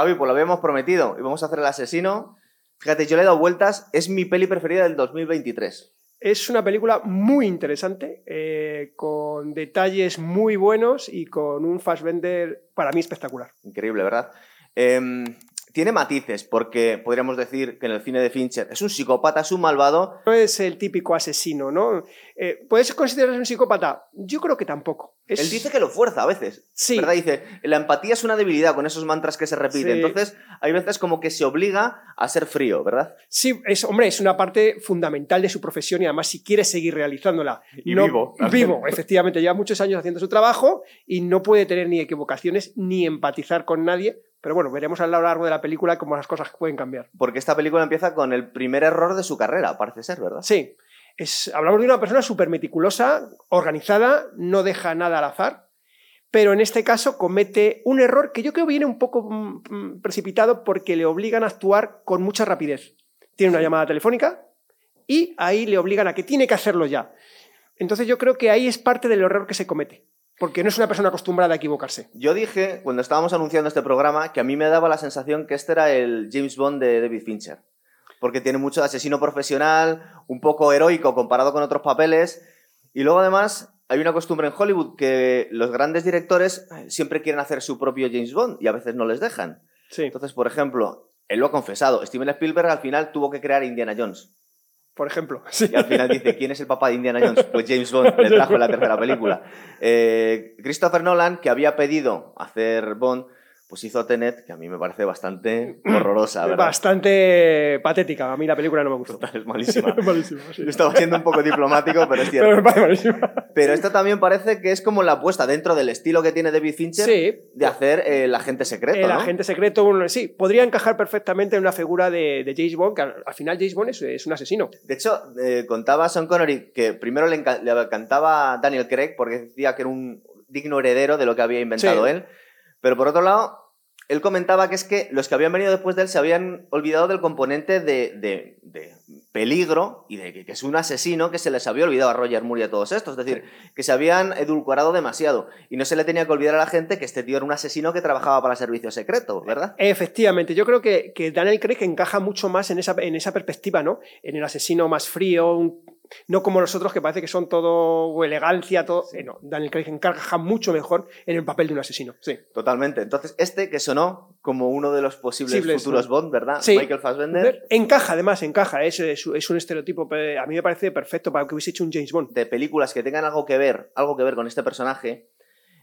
Javi, pues lo habíamos prometido y vamos a hacer el asesino. Fíjate, yo le he dado vueltas, es mi peli preferida del 2023. Es una película muy interesante, eh, con detalles muy buenos y con un Fassbender para mí espectacular. Increíble, ¿verdad? Em, tiene matices, porque podríamos decir que en el cine de Fincher es un psicópata, es un malvado. No es el típico asesino, ¿no? Eh, ¿Puedes considerarse un psicópata? Yo creo que tampoco. Él dice que lo fuerza a veces. Sí. ¿Verdad? Dice, la empatía es una debilidad con esos mantras que se repiten. Sí. Entonces, hay veces como que se obliga a ser frío, ¿verdad? Sí, es, hombre, es una parte fundamental de su profesión y además si quiere seguir realizándola. Y no- vivo. Vivo, efectivamente. Lleva muchos años haciendo su trabajo y no puede tener ni equivocaciones ni empatizar con nadie. Pero bueno, veremos a lo largo de la película cómo las cosas pueden cambiar. Porque esta película empieza con el primer error de su carrera, parece ser, ¿verdad? Sí, es, hablamos de una persona súper meticulosa, organizada, no deja nada al azar, pero en este caso comete un error que yo creo viene un poco mm, mm, precipitado porque le obligan a actuar con mucha rapidez. Tiene una llamada telefónica y ahí le obligan a que tiene que hacerlo ya. Entonces yo creo que ahí es parte del error que se comete, porque no es una persona acostumbrada a equivocarse. Yo dije, cuando estábamos anunciando este programa, que a mí me daba la sensación que este era el James Bond de David Fincher. Porque tiene mucho de asesino profesional, un poco heroico comparado con otros papeles. Y luego, además, hay una costumbre en Hollywood que los grandes directores siempre quieren hacer su propio James Bond y a veces no les dejan. Sí, Entonces, por ejemplo, él lo ha confesado. Steven Spielberg al final tuvo que crear Indiana Jones. por ejemplo. Sí. Y al final dice, ¿quién es el papá de Indiana Jones? Pues James Bond, le trajo en la tercera película. Eh, Christopher Nolan, que había pedido hacer Bond, pues hizo Tenet, que a mí me parece bastante horrorosa, ¿verdad? Bastante patética. A mí la película no me gustó. Es malísima. Malísima, sí. Yo estaba siendo un poco diplomático, pero es Pero cierto. parece malísima. Pero esta también parece que es como la apuesta dentro del estilo que tiene David Fincher Sí, de hacer eh, el agente secreto, el ¿no? agente secreto, sí, podría encajar perfectamente en una figura de, de James Bond, que al, al final James Bond es, es un asesino. De hecho, eh, contaba Sean Connery que primero le, le encantaba Daniel Craig porque decía que era un digno heredero de lo que había inventado Sí. él. Pero por otro lado, él comentaba que es que los que habían venido después de él se habían olvidado del componente de, de- de peligro y de que, que es un asesino que se les había olvidado a Roger Moore y a todos estos. Es decir, que se habían edulcorado demasiado. Y no se le tenía que olvidar a la gente que este tío era un asesino que trabajaba para servicio secreto, ¿verdad? Efectivamente, yo creo que, que Daniel Craig encaja mucho más en esa, en esa perspectiva, ¿no? En el asesino más frío, un- no como los otros que parece que son todo elegancia, todo. eh, no, Daniel Craig encaja mucho mejor en el papel de un asesino. Sí. Totalmente. Entonces, este que sonó como uno de los posibles futuros ¿no? Bond, ¿verdad? Sí. Michael Fassbender. Encaja, además, encaja. Es, es, es un estereotipo. pe- A mí me parece perfecto para que hubiese hecho un James Bond. de películas que tengan algo que ver, algo que ver con este personaje.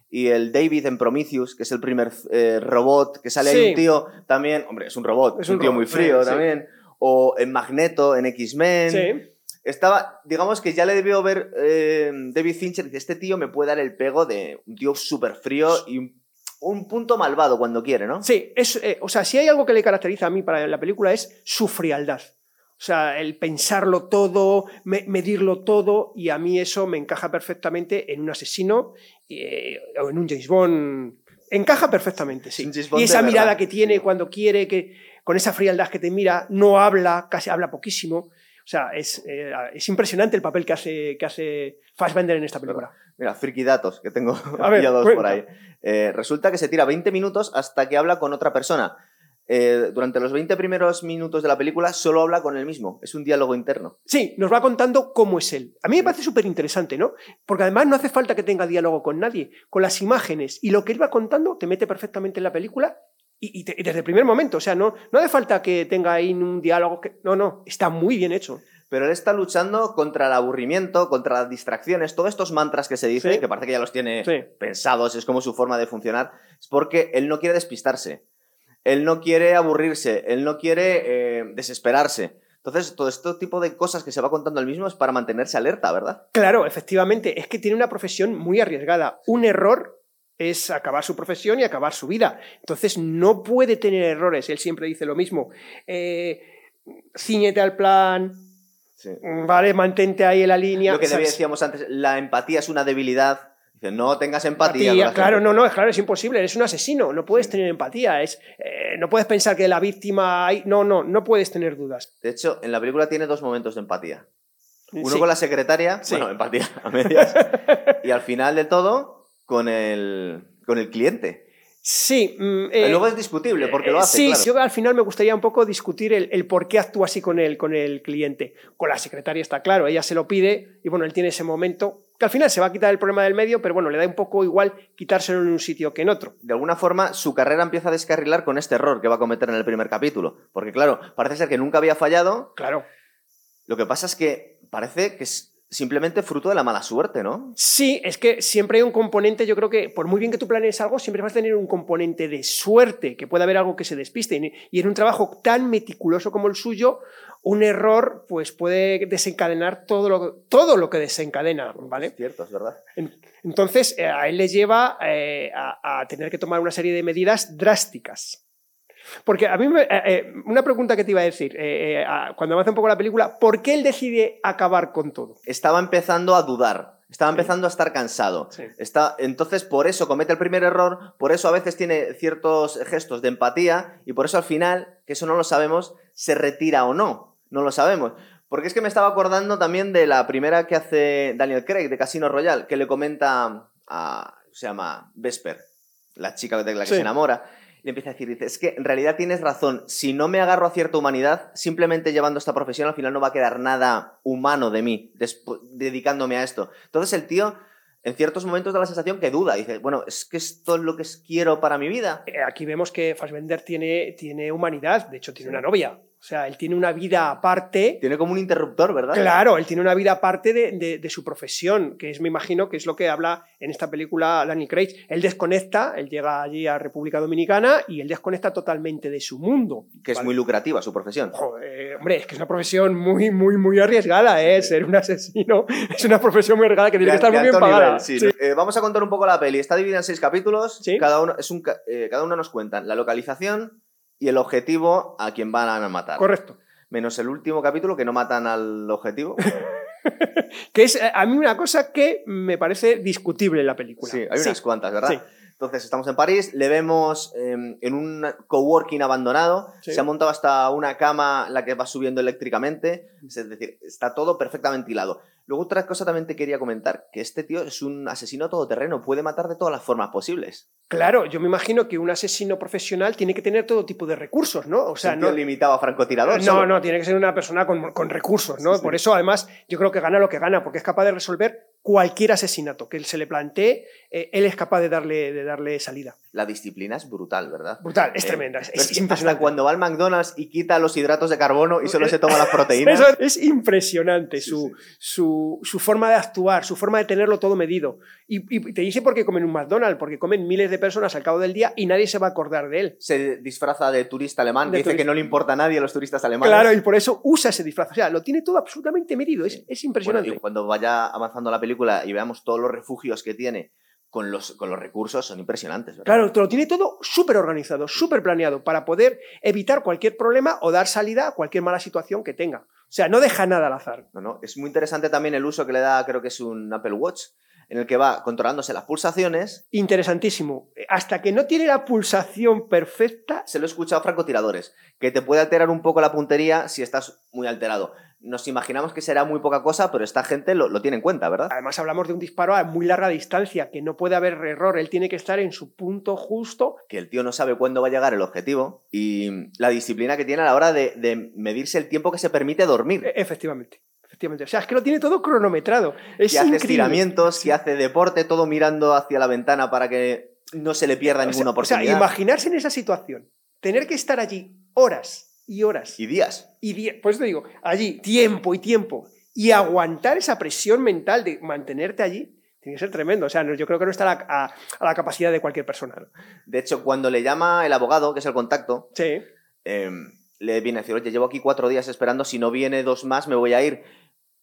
Y el David en Prometheus, que es el primer eh, robot, que sale ahí Sí. un tío también, hombre, es un robot, Es un, un tío robot, muy frío sí. también. O en Magneto, en X-Men. Estaba, digamos que ya le debió ver eh, David Fincher, dice, este tío me puede dar el pego de un tío súper frío y un, un punto malvado cuando quiere, ¿no? Sí, es, eh, o sea, si hay algo que le caracteriza a mí para la película es su frialdad. O sea, el pensarlo todo, me- medirlo todo, y a mí eso me encaja perfectamente en un asesino eh, o en un James Bond. Encaja perfectamente, sí. Y esa mirada verdad, que tiene cuando quiere, que con esa frialdad que te mira, no habla, casi habla poquísimo. O sea, es, eh, es impresionante el papel que hace, que hace Fassbender en esta película. Mira, friki datos que tengo A ver, pillados por ahí. Eh, resulta que se tira 20 minutos hasta que habla con otra persona. Eh, durante los 20 primeros minutos de la película solo habla con él mismo. Es un diálogo interno. Sí, nos va contando cómo es él. A mí me parece súper interesante, ¿no? Porque además no hace falta que tenga diálogo con nadie. Con las imágenes y lo que él va contando te mete perfectamente en la película y, y te- y desde el primer momento. O sea, no, no hace falta que tenga ahí un diálogo. Que... No, no, está muy bien hecho. Pero él está luchando contra el aburrimiento, contra las distracciones, todos estos mantras que se dice, Sí. que parece que ya los tiene Sí. pensados, es como su forma de funcionar, es porque él no quiere despistarse, él no quiere aburrirse, él no quiere eh, desesperarse. Entonces, todo este tipo de cosas que se va contando él mismo es para mantenerse alerta, ¿verdad? Claro, efectivamente, es que tiene una profesión muy arriesgada. Un error es acabar su profesión y acabar su vida. Entonces no puede tener errores. Él siempre dice lo mismo. Eh, ciñete al plan, Sí. vale, mantente ahí en la línea. Lo que ¿sabes? decíamos antes, la empatía es una debilidad. Dice, no tengas empatía. Claro, gente. no, no, es claro, es imposible, eres un asesino, no puedes Sí. tener empatía, es, eh, no puedes pensar que la víctima, hay- no, no, no puedes tener dudas. De hecho, en la película tiene dos momentos de empatía. Uno Sí. con la secretaria, Sí. bueno, empatía a medias, y al final de todo, con el, con el cliente. Sí. mm, Eh, Luego es discutible porque lo eh, hace, Sí, claro. yo al final me gustaría un poco discutir el, el por qué actúa así con el, con el cliente. Con la secretaria está claro, ella se lo pide y bueno, él tiene ese momento que al final se va a quitar el problema del medio, pero bueno, le da un poco igual quitárselo en un sitio que en otro. De alguna forma, su carrera empieza a descarrilar con este error que va a cometer en el primer capítulo. Porque, claro, parece ser que nunca había fallado. Claro. Lo que pasa es que parece que es simplemente fruto de la mala suerte, ¿no? Sí, es que siempre hay un componente, yo creo que por muy bien que tú planees algo, siempre vas a tener un componente de suerte, que puede haber algo que se despiste. Y- en un trabajo tan meticuloso como el suyo, un error pues puede desencadenar todo lo, todo lo que desencadena, ¿vale? Es cierto, es verdad. En- Entonces, eh, a él le lleva eh, a, a tener que tomar una serie de medidas drásticas. Porque a mí, me- eh, eh, una pregunta que te iba a decir, eh, eh, cuando avanza un poco la película, ¿por qué él decide acabar con todo? Estaba empezando a dudar. Estaba Sí. empezando a estar cansado. Sí. Está, entonces, por eso comete el primer error, por eso a veces tiene ciertos gestos de empatía y por eso al final, que eso no lo sabemos, se retira o no. No lo sabemos. Porque es que me estaba acordando también de la primera que hace Daniel Craig de Casino Royale, que le comenta a. se llama Vesper, la chica de la que Sí. se enamora. Y le empieza a decir, dice, es que en realidad tienes razón, si no me agarro a cierta humanidad, simplemente llevando esta profesión al final no va a quedar nada humano de mí, dedicándome a esto. Entonces el tío, en ciertos momentos da la sensación que duda, dice, bueno, es que esto es lo que quiero para mi vida. Eh, Aquí vemos que Fassbender tiene, tiene humanidad, de hecho tiene una novia. O sea, él tiene una vida aparte. Tiene como un interruptor, ¿verdad? Claro, él tiene una vida aparte de, de- de su profesión, que es, me imagino, que es lo que habla en esta película Daniel Craig. Él desconecta, él llega allí a República Dominicana y él desconecta totalmente de su mundo. Que es ¿vale? muy lucrativa su profesión. Joder, hombre, es que es una profesión muy, muy, muy arriesgada, ¿eh? Ser un asesino es una profesión muy arriesgada que tiene que estar muy bien pagada. nivel, sí. Sí. Eh, vamos a contar un poco la peli. Está dividida en seis capítulos. Sí. Cada, uno, es un, eh, cada uno nos cuentan la localización y el objetivo a quien van a matar. Correcto. Menos el último capítulo que no matan al objetivo. Que es eh, a mí una cosa que me parece discutible en la película. Sí, hay unas cuantas, ¿verdad? Sí. Entonces estamos en París, le vemos eh, en un coworking abandonado, Sí. se ha montado hasta una cama la que va subiendo eléctricamente, es decir, está todo perfectamente hilado. Luego otra cosa también te quería comentar, que este tío es un asesino todoterreno, puede matar de todas las formas posibles. Claro, yo me imagino que un asesino profesional tiene que tener todo tipo de recursos, ¿no? O sea, no, limitado a francotirador. No, solo. no, tiene que ser una persona con, con recursos, ¿no? Sí, sí. Por eso, además, yo creo que gana lo que gana, porque es capaz de resolver cualquier asesinato que se le plantee, eh, él es capaz de darle, de darle salida. La disciplina es brutal, ¿verdad? Brutal, es Eh, tremenda, es, impresionante. cuando va al McDonald's y quita los hidratos de carbono y solo se toma las proteínas. Es impresionante, Sí, su, sí. Su, su forma de actuar, su forma de tenerlo todo medido. Y, y te dice por qué comen un McDonald's, porque comen miles de personas al cabo del día y nadie se va a acordar de él. Se disfraza de turista alemán, De dice turista. que no le importa a nadie a los turistas alemanes. Claro, y por eso usa ese disfraz. O sea, lo tiene todo absolutamente medido, es, es Bueno, impresionante. y cuando vaya avanzando la película y veamos todos los refugios que tiene con los, con los recursos, son impresionantes. ¿verdad? Claro, te lo tiene todo súper organizado, súper planeado, para poder evitar cualquier problema o dar salida a cualquier mala situación que tenga. O sea, no deja nada al azar. No, no, Es muy interesante también el uso que le da, creo que es un Apple Watch, en el que va controlándose las pulsaciones. Interesantísimo. Hasta que no tiene la pulsación perfecta, Se lo he escuchado a francotiradores, que te puede alterar un poco la puntería si estás muy alterado. Nos imaginamos que será muy poca cosa, pero esta gente lo, lo tiene en cuenta, ¿verdad? además hablamos de un disparo a muy larga distancia, que no puede haber error, él tiene que estar en su punto justo. Que el tío no sabe cuándo va a llegar el objetivo y la disciplina que tiene a la hora de, de medirse el tiempo que se permite dormir. E- Efectivamente. Efectivamente. O sea, es que lo tiene todo cronometrado. Es hace increíble. estiramientos, que hace deporte, todo mirando hacia la ventana para que no se le pierda O sea, ninguna o sea, oportunidad. imaginarse en esa situación, tener que estar allí horas y horas y días. y die- pues te digo, allí tiempo y tiempo y aguantar esa presión mental de mantenerte allí, tiene que ser tremendo. O sea, yo creo que no está a la, a- a la capacidad de cualquier persona. ¿no? De hecho, cuando le llama el abogado, que es el contacto, Sí. eh, le viene a decir, oye, llevo aquí cuatro días esperando, si no viene dos más me voy a ir.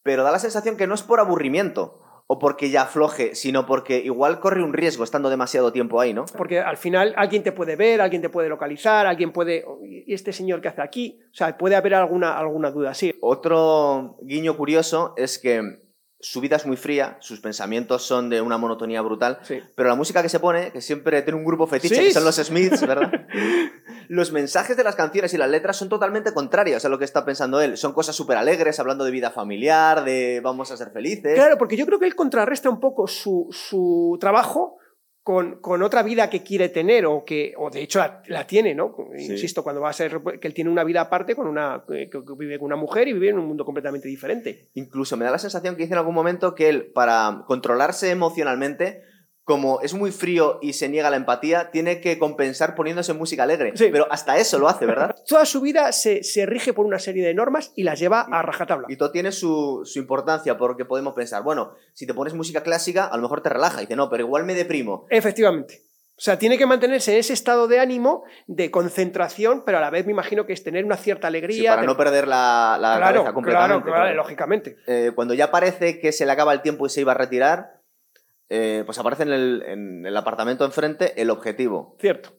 Pero da la sensación que no es por aburrimiento o porque ya afloje, sino porque igual corre un riesgo estando demasiado tiempo ahí, ¿no? Porque al final alguien te puede ver, alguien te puede localizar, alguien puede. ¿Y este señor qué hace aquí? O sea, puede haber alguna, alguna duda, sí. Otro guiño curioso es que su vida es muy fría, sus pensamientos son de una monotonía brutal, sí. pero la música que se pone, que siempre tiene un grupo fetiche, Sí, que son los. Smiths, ¿verdad? los mensajes de las canciones y las letras son totalmente contrarios a lo que está pensando él. Son cosas súper alegres, hablando de vida familiar, de vamos a ser felices. Claro, porque yo creo que él contrarresta un poco su, su trabajo con, con, otra vida que quiere tener o que, o de hecho la, la tiene, ¿no? Sí. Insisto, cuando va a ser que él tiene una vida aparte con una, que, que, vive con una mujer y vive en un mundo completamente diferente. Incluso me da la sensación que dice en algún momento que él, para controlarse emocionalmente, como es muy frío y se niega la empatía, tiene que compensar poniéndose música alegre. Sí. Pero hasta eso lo hace, ¿verdad? Toda su vida se, se, rige por una serie de normas y las lleva a rajatabla. Y todo tiene su, su, importancia porque podemos pensar, bueno, si te pones música clásica, a lo mejor te relaja. Y dice, no, pero igual me deprimo. Efectivamente. O sea, tiene que mantenerse en ese estado de ánimo, de concentración, pero a la vez me imagino que es tener una cierta alegría. Sí, para no perder la, la claro, cabeza completamente. Claro, claro, lógicamente. Eh, cuando ya parece que se le acaba el tiempo y se iba a retirar, eh, pues aparece en el, en el, apartamento enfrente el objetivo. Cierto.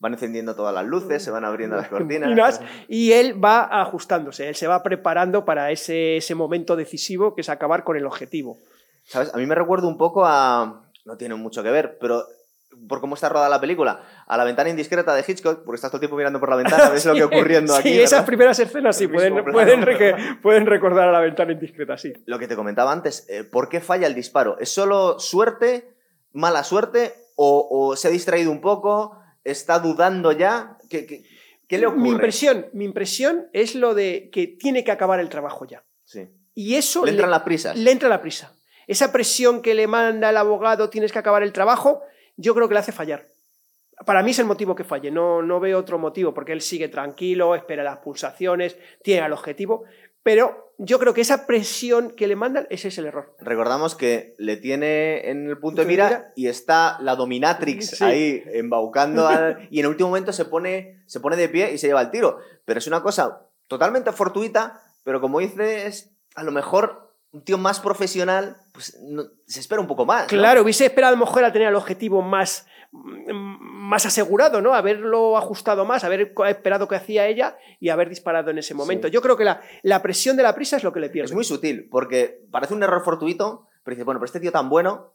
Van encendiendo todas las luces, se van abriendo las cortinas. Y él va ajustándose, él se va preparando para ese, ese momento decisivo que es acabar con el objetivo. ¿Sabes? A mí me recuerda un poco a. No tiene mucho que ver, pero por cómo está rodada la película, a la ventana indiscreta de Hitchcock, porque estás todo el tiempo mirando por la ventana, ves lo que ocurriendo sí, aquí. Sí, esas primeras escenas sí, pueden, pueden, pueden, recordar a la ventana indiscreta, sí. Lo que te comentaba antes, eh, ¿por qué falla el disparo? ¿Es solo suerte, mala suerte, o, o se ha distraído un poco, está dudando ya? ¿Qué, qué, qué le ocurre? Mi impresión, mi impresión es lo de que tiene que acabar el trabajo ya. Sí. Y eso le entran las prisas. Le entra la prisa. Esa presión que le manda el abogado, tienes que acabar el trabajo, yo creo que le hace fallar. Para mí es el motivo que falle, no, no veo otro motivo, porque él sigue tranquilo, espera las pulsaciones, tiene el objetivo, pero yo creo que esa presión que le mandan, ese es el error. Recordamos que le tiene en el punto de mira, mira? y está la dominatrix sí. ahí embaucando al, y en el último momento se pone, se pone de pie y se lleva el tiro. Pero es una cosa totalmente fortuita, pero como dices, a lo mejor un tío más profesional, pues no, se espera un poco más. Claro, hubiese esperado a lo mejor a tener el objetivo más, más asegurado, ¿no? Haberlo ajustado más, haber esperado que hacía ella y haber disparado en ese momento. Sí. Yo creo que la, la, presión de la prisa es lo que le pierde. Es muy sutil, porque parece un error fortuito, pero dice, bueno, pero este tío tan bueno,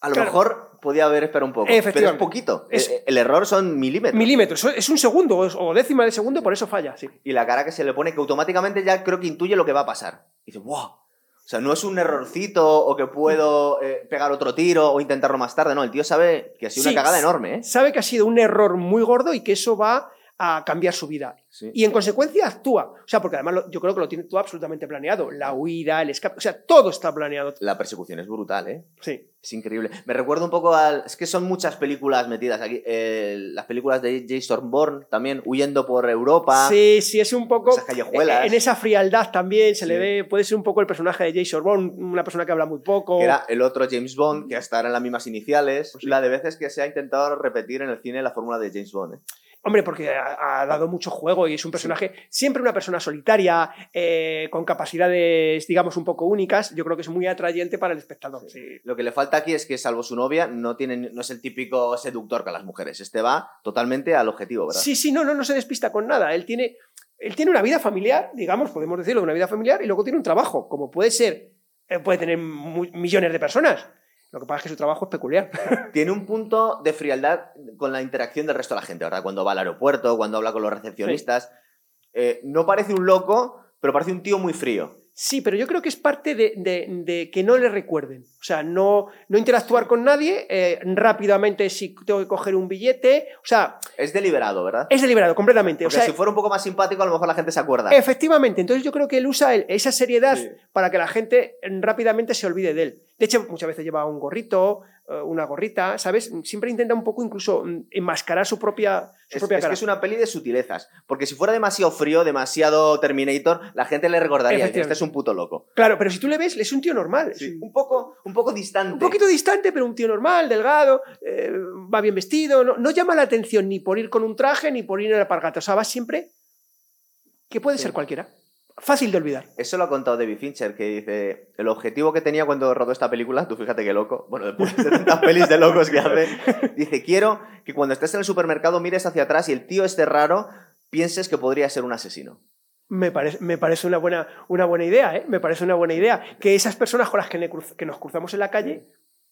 a lo claro. mejor podía haber esperado un poco. Pero es poquito. Es, el, el, error son milímetros. Milímetros. Es un segundo o décima de segundo, por eso falla. Sí. Y la cara que se le pone, que automáticamente ya creo que intuye lo que va a pasar. Y dice, wow o sea, no es un errorcito o que puedo eh, pegar otro tiro o intentarlo más tarde, no, el tío sabe que ha sido sí, una cagada enorme. ¿eh? Sabe que ha sido un error muy gordo y que eso va a cambiar su vida. Sí. Y en consecuencia actúa. O sea, porque además lo, yo creo que lo tiene todo absolutamente planeado. La huida, el escape, o sea, todo está planeado. La persecución es brutal, ¿eh? Sí. Es increíble. Me recuerda un poco al... Es que son muchas películas metidas aquí. Eh, las películas de Jason Bourne también, huyendo por Europa. Sí, sí, es un poco... Esas callejuelas. En esa frialdad también se sí. le ve... Puede ser un poco el personaje de Jason Bourne, una persona que habla muy poco. Que era el otro James Bond, que hasta eran las mismas iniciales. Pues sí. La de veces que se ha intentado repetir en el cine la fórmula de James Bond, ¿eh? Hombre, porque ha, ha, dado mucho juego y es un personaje, siempre una persona solitaria, eh, con capacidades, digamos, un poco únicas. Yo creo que es muy atrayente para el espectador. Sí. Lo que le falta aquí es que, salvo su novia, no, tiene, no es el típico seductor con las mujeres. Este va totalmente al objetivo, ¿verdad? Sí, sí, no, no, no se despista con nada. Él tiene, él tiene una vida familiar, digamos, podemos decirlo, una vida familiar, y luego tiene un trabajo, como puede ser, eh, puede tener millones de personas. Lo que pasa es que su trabajo es peculiar. Tiene un punto de frialdad con la interacción del resto de la gente, ¿verdad? Cuando va al aeropuerto, cuando habla con los recepcionistas. Sí. Eh, no parece un loco, pero parece un tío muy frío. Sí, pero yo creo que es parte de, de, de que no le recuerden. O sea, no, no interactuar con nadie, eh, rápidamente si tengo que coger un billete. O sea. Es deliberado, ¿verdad? Es deliberado, completamente. Porque o sea, si fuera un poco más simpático, a lo mejor la gente se acuerda. Efectivamente. Entonces yo creo que él usa el, esa seriedad sí. para que la gente rápidamente se olvide de él. De hecho, muchas veces lleva un gorrito, eh, una gorrita, ¿sabes? Siempre intenta un poco incluso mm, enmascarar su propia, su es, propia es cara. que es una peli de sutilezas. Porque si fuera demasiado frío, demasiado Terminator, la gente le recordaría que este es un puto loco. Claro, pero si tú le ves, es un tío normal. Sí. Un, poco, un poco distante. Un poquito distante, pero un tío normal, delgado, eh, va bien vestido. No, no, llama la atención ni por ir con un traje ni por ir en la pargata. O sea, va siempre que puede sí. ser cualquiera fácil de olvidar. Eso lo ha contado David Fincher, que dice, el objetivo que tenía cuando rodó esta película, tú fíjate qué loco, bueno, después de 70 pelis de locos que hace, dice, quiero que cuando estés en el supermercado mires hacia atrás y el tío esté raro, pienses que podría ser un asesino. Me parece, me parece una, buena, una buena idea, ¿eh? Me parece una buena idea. Que esas personas con las que, cruz, que nos cruzamos en la calle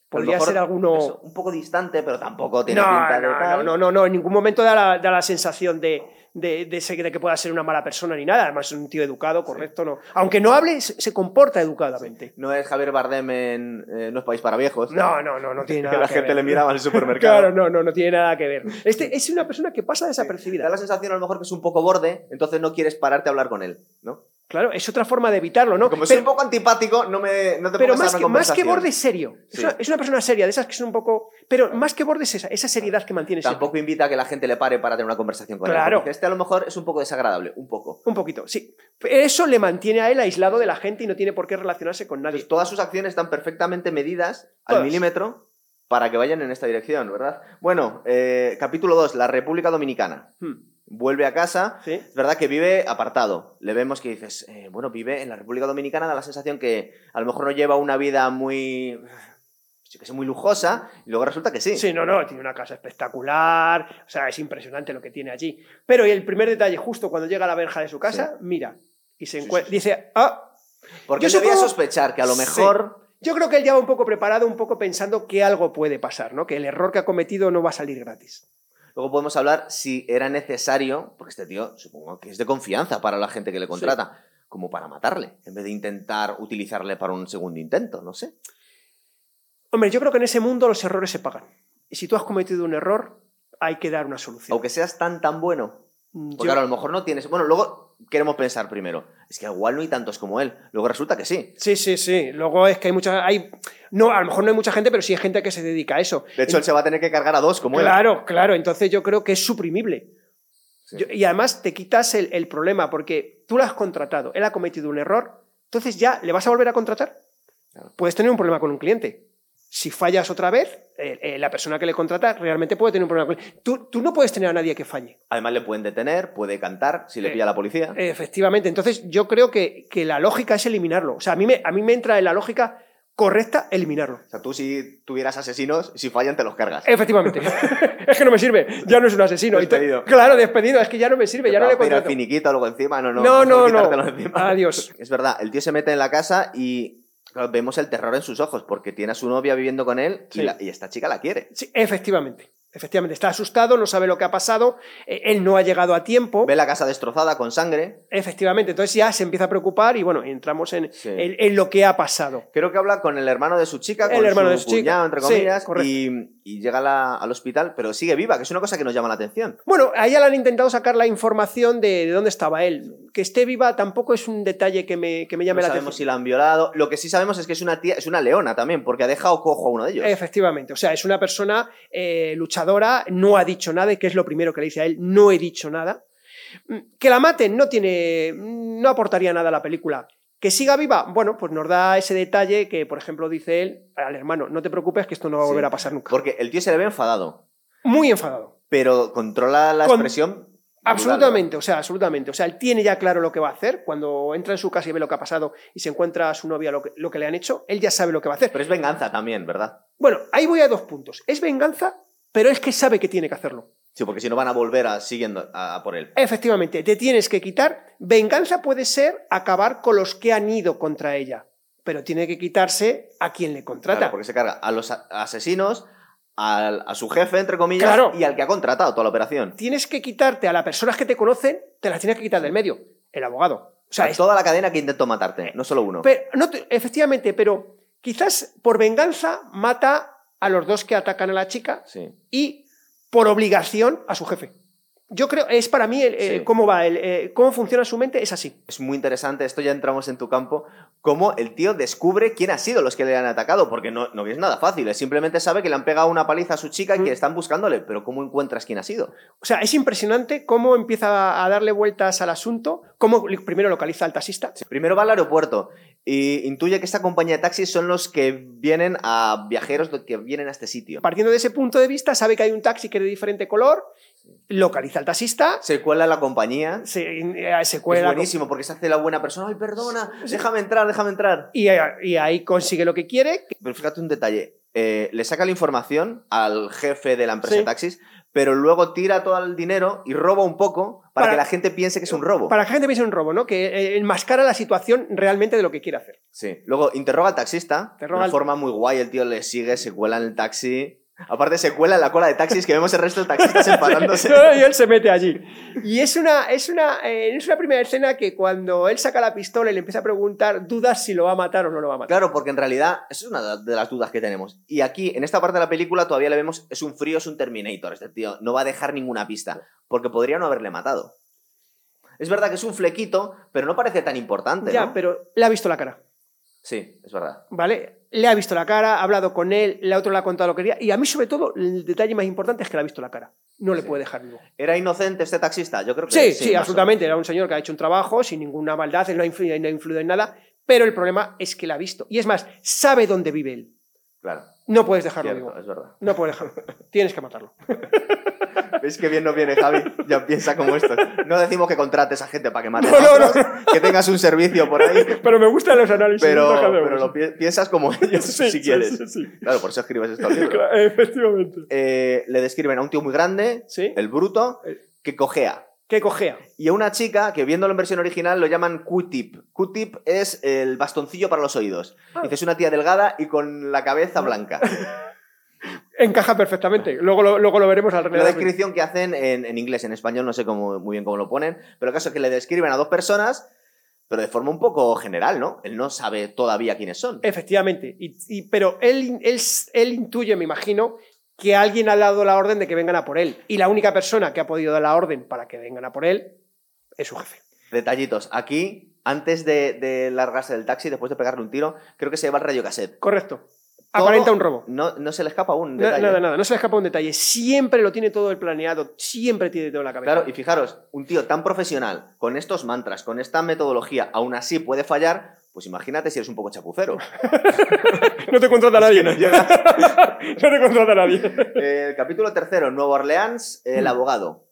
podría ser alguno. Eso, un poco distante, pero tampoco tiene no, pinta no. Tal. No, no, no, no, en ningún momento da la, da la sensación de, de, de, ese- que pueda ser una mala persona ni nada. Además, es un tío educado, correcto, no. Aunque no hable, se, se comporta educadamente. No es Javier Bardem en eh, No es país para viejos. No, no, no, no tiene que nada la que gente ver. le miraba en el supermercado. Claro, no, no, no tiene nada que ver. Este es una persona que pasa Da desapercibida. la sensación a lo mejor que es un poco borde, entonces no quieres pararte a hablar con él, ¿no? Claro, es otra forma de evitarlo, ¿no? Como soy Pero- un poco antipático, no, me, no te Pero más que, más que borde serio. Es, una, es una persona seria, de esas que son un poco. Pero más que borde es esa, esa seriedad que mantiene siempre. Tampoco invita a que la gente le pare para tener una conversación con Claro. él. porque Este a lo mejor es un poco desagradable, un poco. Un poquito, sí. Eso le mantiene a él aislado de la gente y no tiene por qué relacionarse con nadie. Entonces, todas sus acciones están perfectamente medidas al milímetro para que vayan en esta dirección, ¿verdad? Bueno, eh, capítulo 2, la República Dominicana. Hmm, Vuelve a casa, Sí. Es verdad que vive apartado. Le vemos que dices, eh, bueno, vive en la República Dominicana, da la sensación que a lo mejor no lleva una vida muy. que sé, muy lujosa, y luego resulta que sí. Sí, no, no, tiene una casa espectacular, o sea, es impresionante lo que tiene allí. Pero el primer detalle, justo cuando llega a la verja de su casa, mira, y se encuentra, sí, sí. dice, ah, Porque Yo debía supongo- sospechar que a lo mejor. yo creo que él ya va un poco preparado, un poco pensando que algo puede pasar, ¿no? Que el error que ha cometido no va a salir gratis. Luego podemos hablar si era necesario, porque este tío supongo que es de confianza para la gente que le contrata, como para matarle, en vez de intentar utilizarle para un segundo intento, no sé. Hombre, yo creo que en ese mundo los errores se pagan. Y si tú has cometido un error, hay que dar una solución. Aunque seas tan tan bueno. Mm, Porque yo- claro, a lo mejor no tienes. Bueno, luego queremos pensar primero. Es que igual no hay tantos como él. Luego resulta que sí. Sí, sí, sí. Luego es que hay mucha. Hay... No, a lo mejor no hay mucha gente, pero sí hay gente que se dedica a eso. De hecho, él se va a tener que cargar a dos como él. Claro, claro. Entonces yo creo que es suprimible. Sí. Yo- y además te quitas el, el problema porque tú lo has contratado, él ha cometido un error, entonces ya le vas a volver a contratar. Claro. Puedes tener un problema con un cliente. Si fallas otra vez, eh, eh, la persona que le contrata realmente puede tener un problema tú, tú no puedes tener a nadie que falle. Además, le pueden detener, puede cantar si le Eh, pilla la policía. Efectivamente. Entonces yo creo que, que la lógica es eliminarlo. O sea, a mí, me, a mí me entra en la lógica correcta eliminarlo. O sea, tú si tuvieras asesinos, si fallan, te los cargas. Efectivamente. es que no me sirve. Ya no es un asesino. Despedido. Claro, despedido. Es que ya no me sirve. Ya no le Te contrato. finiquito luego encima. No, no. No, no, no. encima. Adiós. Es verdad, el tío se mete en la casa y vemos el terror en sus ojos porque tiene a su novia viviendo con él y, Sí. la- y esta chica la quiere. Sí, efectivamente. Efectivamente, está asustado, no sabe lo que ha pasado, eh, él no ha llegado a tiempo. Ve la casa destrozada con sangre. Efectivamente, entonces ya se empieza a preocupar y bueno, entramos en, Sí. en- en lo que ha pasado. Creo que habla con el hermano de su chica, El con hermano su de su chica. cuñado, entre Sí, comillas, correcto. y, y llega la- al hospital, pero sigue viva, que es una cosa que nos llama la atención. Bueno, a ella le han intentado sacar la información de, de dónde estaba él. Que esté viva tampoco es un detalle que me, que me llame No la sabemos si atención. la han violado. Lo que sí sabemos es que es una tía, es una leona también, porque ha dejado cojo a uno de ellos. Efectivamente, o sea, es una persona eh, luchadora, no ha dicho nada, y que es lo primero que le dice a él, no he dicho nada. Mm, Que la maten no tiene, no aportaría nada a la película. Que siga viva, bueno, pues nos da ese detalle que, por ejemplo, dice él al hermano, no te preocupes que esto no va a Sí. volver a pasar nunca. Porque el tío se le ve enfadado, Muy enfadado. pero controla la Con- expresión. Absolutamente, o sea, absolutamente. O sea, él tiene ya claro lo que va a hacer. Cuando entra en su casa y ve lo que ha pasado y se encuentra a su novia lo que, lo que le han hecho, él ya sabe lo que va a hacer. Pero es venganza también, ¿verdad? Bueno, ahí voy a dos puntos. Es venganza, pero es que sabe que tiene que hacerlo. Sí, porque si no van a volver a, siguiendo a, a por él. Efectivamente, te tienes que quitar. Venganza puede ser acabar con los que han ido contra ella, pero tiene que quitarse a quien le contrata. Claro, porque se carga a los asesinos, al- a su jefe, entre comillas, Claro. y al que ha contratado toda la operación. Tienes que quitarte a las personas que te conocen, te las tienes que quitar del medio. El abogado. O sea, A es- toda la cadena que intentó matarte, no solo uno. pero- no te- efectivamente, pero quizás por venganza mata a los dos que atacan a la chica Sí. y por obligación a su jefe. Yo creo, es para mí el- Sí. cómo va, el, eh, cómo funciona su mente, es así. Es muy interesante, esto ya entramos en tu campo, cómo el tío descubre quién ha sido los que le han atacado, porque no, no es nada fácil, él simplemente sabe que le han pegado una paliza a su chica y Mm. que están buscándole, pero ¿cómo encuentras quién ha sido? O sea, es impresionante cómo empieza a darle vueltas al asunto, cómo primero localiza al taxista. Primero va al aeropuerto y intuye que esta compañía de taxis son los que vienen a viajeros que vienen a este sitio. Partiendo de ese punto de vista, sabe que hay un taxi que es de diferente color, localiza al taxista, Se cuela la compañía. se, eh, se Es buenísimo porque se hace la buena persona. Ay, perdona, déjame entrar, déjame entrar. y, eh, y ahí consigue lo que quiere. Pero fíjate un detalle. eh, le saca la información al jefe de la empresa Sí. de taxis, pero luego tira todo el dinero y roba un poco para, Para- que la gente piense que es un robo. Para que la gente piense en un robo, ¿no? Que eh, enmascara la situación realmente de lo que quiere hacer. Sí. Luego interroga al taxista. Interroga de al- una forma muy guay. El tío le sigue, se cuela en el taxi. Aparte se cuela en la cola de taxis que vemos el resto de taxistas empatándose. No, y él se mete allí. Y es una, es, una, eh, es una primera escena que cuando él saca la pistola y le empieza a preguntar, dudas si lo va a matar o no lo va a matar. Claro, porque en realidad esa es una de las dudas que tenemos. Y aquí, en esta parte de la película, todavía le vemos, es un frío, es un Terminator. Este tío no va a dejar ninguna pista, porque podría no haberle matado. Es verdad que es un flequito, pero no parece tan importante. Ya, ¿no? pero le ha visto la cara. Sí, es verdad. ¿Vale? Le ha visto la cara, ha hablado con él, el otro le ha contado lo que quería. Y a mí, sobre todo, el detalle más importante es que le ha visto la cara. No le puede dejar vivo. ¿Era inocente este taxista? Yo creo que Sí, sí. sí, absolutamente. Era un señor que ha hecho un trabajo sin ninguna maldad, él no ha influido, no ha influido en nada. Pero el problema es que la ha visto. Y es más, sabe dónde vive él. Claro, No puedes dejarlo cierto, vivo. es verdad. No puedes dejarlo. Tienes que matarlo. ¿Veis que bien nos viene Javi? Ya piensa como esto. No decimos que contrates a gente para que maten No, no, otros, que tengas un servicio por ahí, Pero me gustan los análisis. pero, pero lo pi- piensas como ellos, Sí, si quieres. sí, sí. Claro, por eso escribes libros. Claro, Efectivamente. Eh, le describen a un tío muy grande, Sí. el bruto, El- que cojea. Que cojea. Y a una chica que viéndolo en versión original lo llaman Q-tip. Q-tip es el bastoncillo para los oídos. Ah. Dices una tía delgada y con la cabeza blanca. Encaja perfectamente. Luego lo, luego lo veremos al La descripción que hacen en, en inglés, en español no sé cómo, muy bien cómo lo ponen, pero el caso es que le describen a dos personas, pero de forma un poco general, ¿no? Él no sabe todavía quiénes son. Efectivamente. Y, y- pero él, él, él intuye, me imagino, que alguien ha dado la orden de que vengan a por él. Y la única persona que ha podido dar la orden para que vengan a por él es su jefe. Detallitos. Aquí, antes de, de largarse del taxi, después de pegarle un tiro, creo que se lleva el radio cassette. Correcto. Aparenta un robo. No, no se le escapa un detalle. Nada, nada, no se le escapa un detalle. Siempre lo tiene todo el planeado, siempre tiene todo en la cabeza. Claro, y fijaros, un tío tan profesional, con estos mantras, con esta metodología, aún así puede fallar, pues imagínate si eres un poco chapucero. No te contrata nadie. no llega. no te contrata nadie. El capítulo tercero, Nueva Orleans, el Mm. abogado.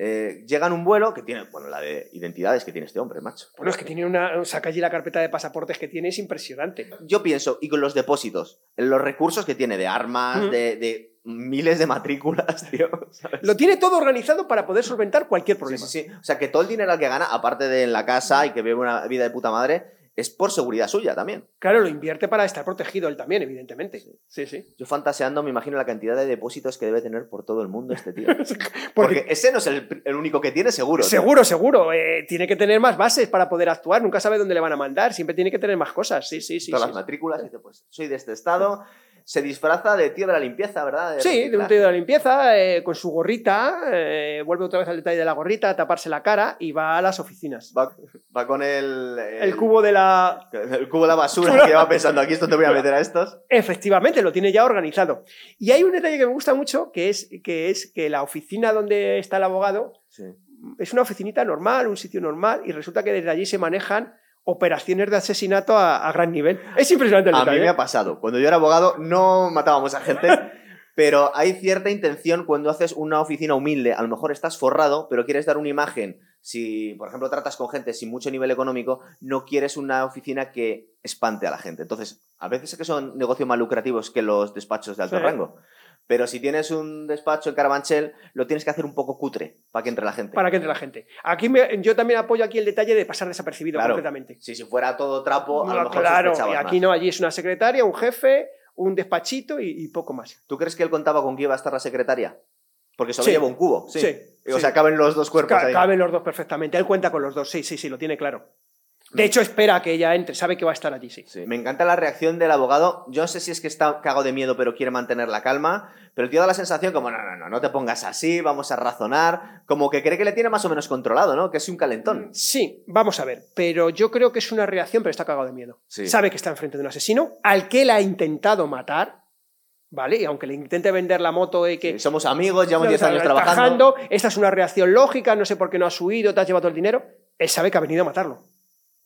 Eh, llega en un vuelo que tiene, bueno, la de identidades que tiene este hombre, macho. Bueno, es que tiene una. Saca allí la carpeta de pasaportes que tiene, es impresionante. Yo pienso, y con los depósitos, los recursos que tiene de armas, de, de miles de matrículas, tío. ¿sabes? Lo tiene todo organizado para poder solventar cualquier Sí, problema. sí, sí. O sea, que todo el dinero que gana, aparte de en la casa y que vive una vida de puta madre, es por seguridad suya también. Claro, lo invierte para estar protegido él también, evidentemente. Sí, sí. Yo fantaseando me imagino la cantidad de depósitos que debe tener por todo el mundo este tío. Porque, Porque ese no es el, el único que tiene, seguro. tío. seguro, seguro. eh, tiene que tener más bases para poder actuar. Nunca sabe dónde le van a mandar. Siempre tiene que tener más cosas. Sí, sí, sí. Todas sí, las matrículas, dice, pues soy de este estado. Se disfraza de tío de la limpieza, ¿verdad? De Sí, de un tío de la limpieza, eh, con su gorrita, eh, vuelve otra vez al detalle de la gorrita, a taparse la cara y va a las oficinas. Va, va con el, El cubo de la... El cubo de la basura que va pensando, aquí esto te voy a meter a estos. Efectivamente, lo tiene ya organizado. Y hay un detalle que me gusta mucho, que es que, es que la oficina donde está el abogado Sí. es una oficinita normal, un sitio normal, y resulta que desde allí se manejan operaciones de asesinato a, a gran nivel. Es impresionante el A mí me ha pasado. Cuando yo era abogado no matábamos a gente, pero hay cierta intención cuando haces una oficina humilde. A lo mejor estás forrado, pero quieres dar una imagen. Si, por ejemplo, tratas con gente sin mucho nivel económico, no quieres una oficina que espante a la gente. Entonces, a veces es que son negocios más lucrativos que los despachos de alto Sí. rango. Pero si tienes un despacho en Carabanchel, lo tienes que hacer un poco cutre para que entre la gente. Para que entre la gente. Aquí me- yo también apoyo aquí el detalle de pasar desapercibido Claro. completamente. Si, si fuera todo trapo, a lo mejor claro, y aquí más. no, allí es una secretaria, un jefe, un despachito y, y poco más. ¿Tú crees que él contaba con que iba a estar la secretaria? Porque solo Sí. lleva un cubo. Sí. Sí, O sí. sea, caben los dos cuerpos Ca- ahí. caben los dos perfectamente. Él cuenta con los dos, sí, sí, sí, lo tiene claro. De hecho, espera que ella entre, sabe que va a estar allí, sí. Sí. Me encanta la reacción del abogado. Yo no sé si es que está cagado de miedo, pero quiere mantener la calma. Pero el tío da la sensación como, no, no, no, no te pongas así, vamos a razonar. Como que cree que le tiene más o menos controlado, ¿no? Que es un calentón. Sí, vamos a ver, pero yo creo que es una reacción, pero está cagado de miedo. Sí. Sabe que está enfrente de un asesino al que él ha intentado matar, ¿vale? Y aunque le intente vender la moto y que... Sí, Somos amigos, llevamos No, 10 años está trabajando. esta es una reacción lógica, no sé por qué no has huido, te has llevado el dinero. Él sabe que ha venido a matarlo.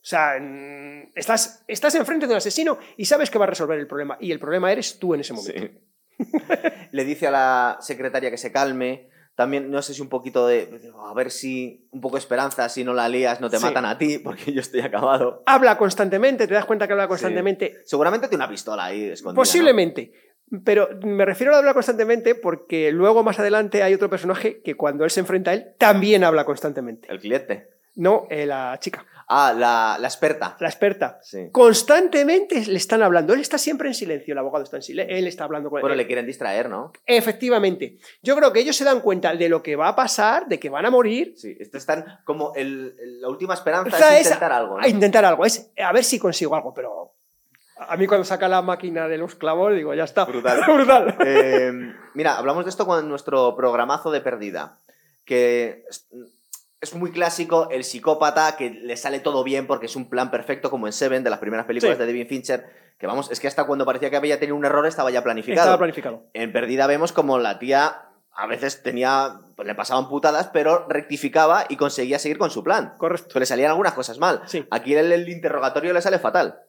O sea, mm, estás, estás enfrente de un asesino y sabes que va a resolver el problema. Y el problema eres tú en ese momento. Sí. Le dice a la secretaria que se calme. También, no sé si un poquito de. A ver si. Un poco de esperanza, si no la lías, no te Sí. matan a ti, porque yo estoy acabado. Habla constantemente, te das cuenta que habla constantemente. Seguramente tiene una pistola ahí escondida. ¿no? Posiblemente. Pero me refiero a hablar constantemente porque luego más adelante hay otro personaje que cuando él se enfrenta a él también habla constantemente. El cliente. No, eh, la chica, Ah, la, la experta. la experta. Sí. Constantemente le están hablando. Él está siempre en silencio, el abogado está en silencio. Él está hablando con Bueno, él. le quieren distraer, ¿no? Efectivamente. Yo creo que ellos se dan cuenta de lo que va a pasar, de que van a morir. Sí, estos están como el, la última esperanza O sea, es es intentar algo. ¿no? A intentar algo. Es a ver si consigo algo, pero. A mí cuando saca la máquina de los clavos, digo, ya está. Brutal. Brutal. Eh, mira, hablamos de esto con nuestro programazo de pérdida, que es, muy clásico el psicópata que le sale todo bien porque es un plan perfecto, como en Seven, de las primeras películas Sí. de David Fincher, que vamos, es que hasta cuando parecía que había tenido un error estaba ya planificado. Estaba planificado. En Perdida vemos como la tía a veces tenía, pues le pasaban putadas, pero rectificaba y conseguía seguir con su plan. Correcto. Pero le salían algunas cosas mal. Sí. Aquí el, el interrogatorio le sale fatal.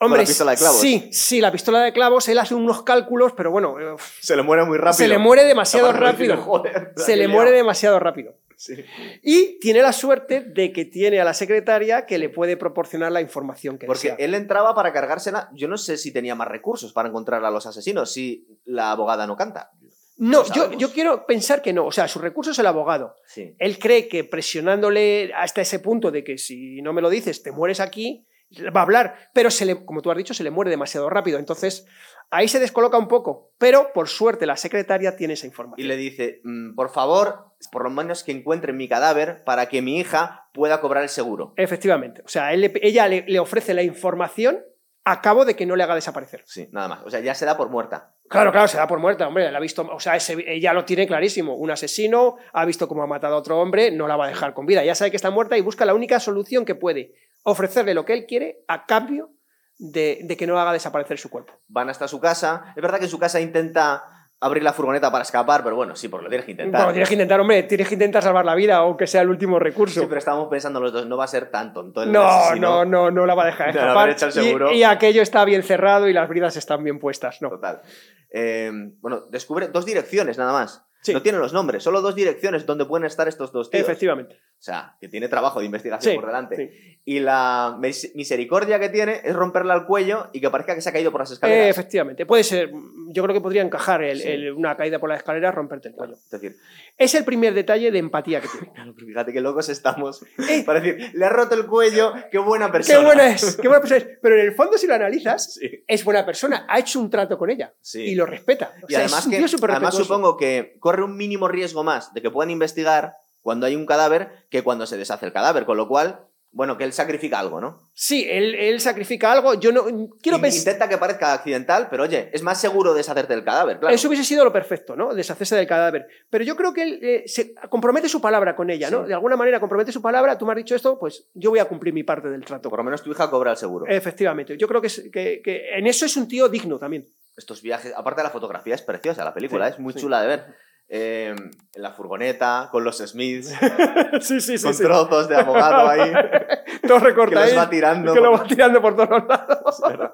Hombre, la pistola de clavos. sí, sí, la pistola de clavos, él hace unos cálculos, pero bueno, eh, Se le muere muy rápido. se le muere demasiado rápido. joder, Se le muere demasiado rápido. Sí. Y tiene la suerte de que tiene a la secretaria que le puede proporcionar la información que Porque desea. él entraba para cargársela. Yo no sé si tenía más recursos para encontrar a los asesinos, si la abogada no canta. No, yo, yo quiero pensar que no. O sea, su recurso es el abogado. Sí. Él cree que presionándole hasta ese punto de que si no me lo dices, te mueres aquí, va a hablar. Pero, se le, como tú has dicho, se le muere demasiado rápido. Entonces, ahí se descoloca un poco. Pero, por suerte, la secretaria tiene esa Y información. le dice, "Mm, por favor, por lo menos que encuentren mi cadáver para que mi hija pueda cobrar el seguro. Efectivamente. O sea, él ella le, le ofrece la información a cabo de que no le haga desaparecer. Sí, nada más. O sea, ya se da por muerta. Claro, claro, se da por muerta, hombre, la ha visto, o sea, ese- ella lo tiene clarísimo, un asesino, ha visto cómo ha matado a otro hombre, no la va a dejar con vida, ya sabe que está muerta y busca la única solución que puede, ofrecerle lo que él quiere a cambio de, de que no haga desaparecer su cuerpo. Van hasta su casa. Es verdad que en su casa intenta abrir la furgoneta para escapar, pero bueno, sí, porque lo tienes que intentar. Bueno, tienes que intentar, hombre, tienes que intentar salvar la vida, aunque sea el último recurso. Sí, pero estábamos pensando los dos, no va a ser tan tonto el No, asesino. no, no, no la va a dejar De escapar. seguro. Y, y aquello está bien cerrado y las bridas están bien puestas, no. Total. Eh, bueno, descubre dos direcciones nada más. Sí. No tiene los nombres, solo dos direcciones donde pueden estar estos dos tíos. Efectivamente. O sea, que tiene trabajo de investigación Sí, por delante. sí. Y la mis- misericordia que tiene es romperle al cuello y que parezca que se ha caído por las Eh, escaleras. efectivamente. Puede ser, yo creo que podría encajar el- Sí. el- una caída por la escalera, romperte el cuello. es decir, Es el primer detalle de empatía que tiene. claro, fíjate qué locos estamos. Eh. Para decir, le ha roto el cuello, qué buena ¡Qué persona. buena es! ¡Qué buena persona es! Pero en el fondo, si lo analizas, es buena persona. Ha hecho un trato con ella y lo respeta. O Y sea, además, es un que, tío súper además supongo que corre un mínimo riesgo más de que puedan investigar cuando hay un cadáver que cuando se deshace el cadáver, con lo cual, bueno, que él sacrifica algo, ¿no? Sí, él, él sacrifica algo. Yo no quiero pensar. Intenta que parezca accidental, pero oye, es más seguro deshacerte del cadáver, claro. Eso hubiese sido lo perfecto, ¿no? Deshacerse del cadáver. Pero yo creo que él eh, se compromete su palabra con ella, ¿no? Sí. De alguna manera compromete su palabra. Tú me has dicho esto, pues yo voy a cumplir mi parte del trato. Por lo menos tu hija cobra el seguro. Efectivamente. Yo creo que, es- que- que en eso es un tío digno también. Estos viajes, aparte de la fotografía, es preciosa la película, Sí, es muy sí. chula de ver. Eh, en la furgoneta, con los Smiths, sí, sí, con trozos de abogado ahí, Todo que recortadito. los va tirando. que lo va tirando por todos lados.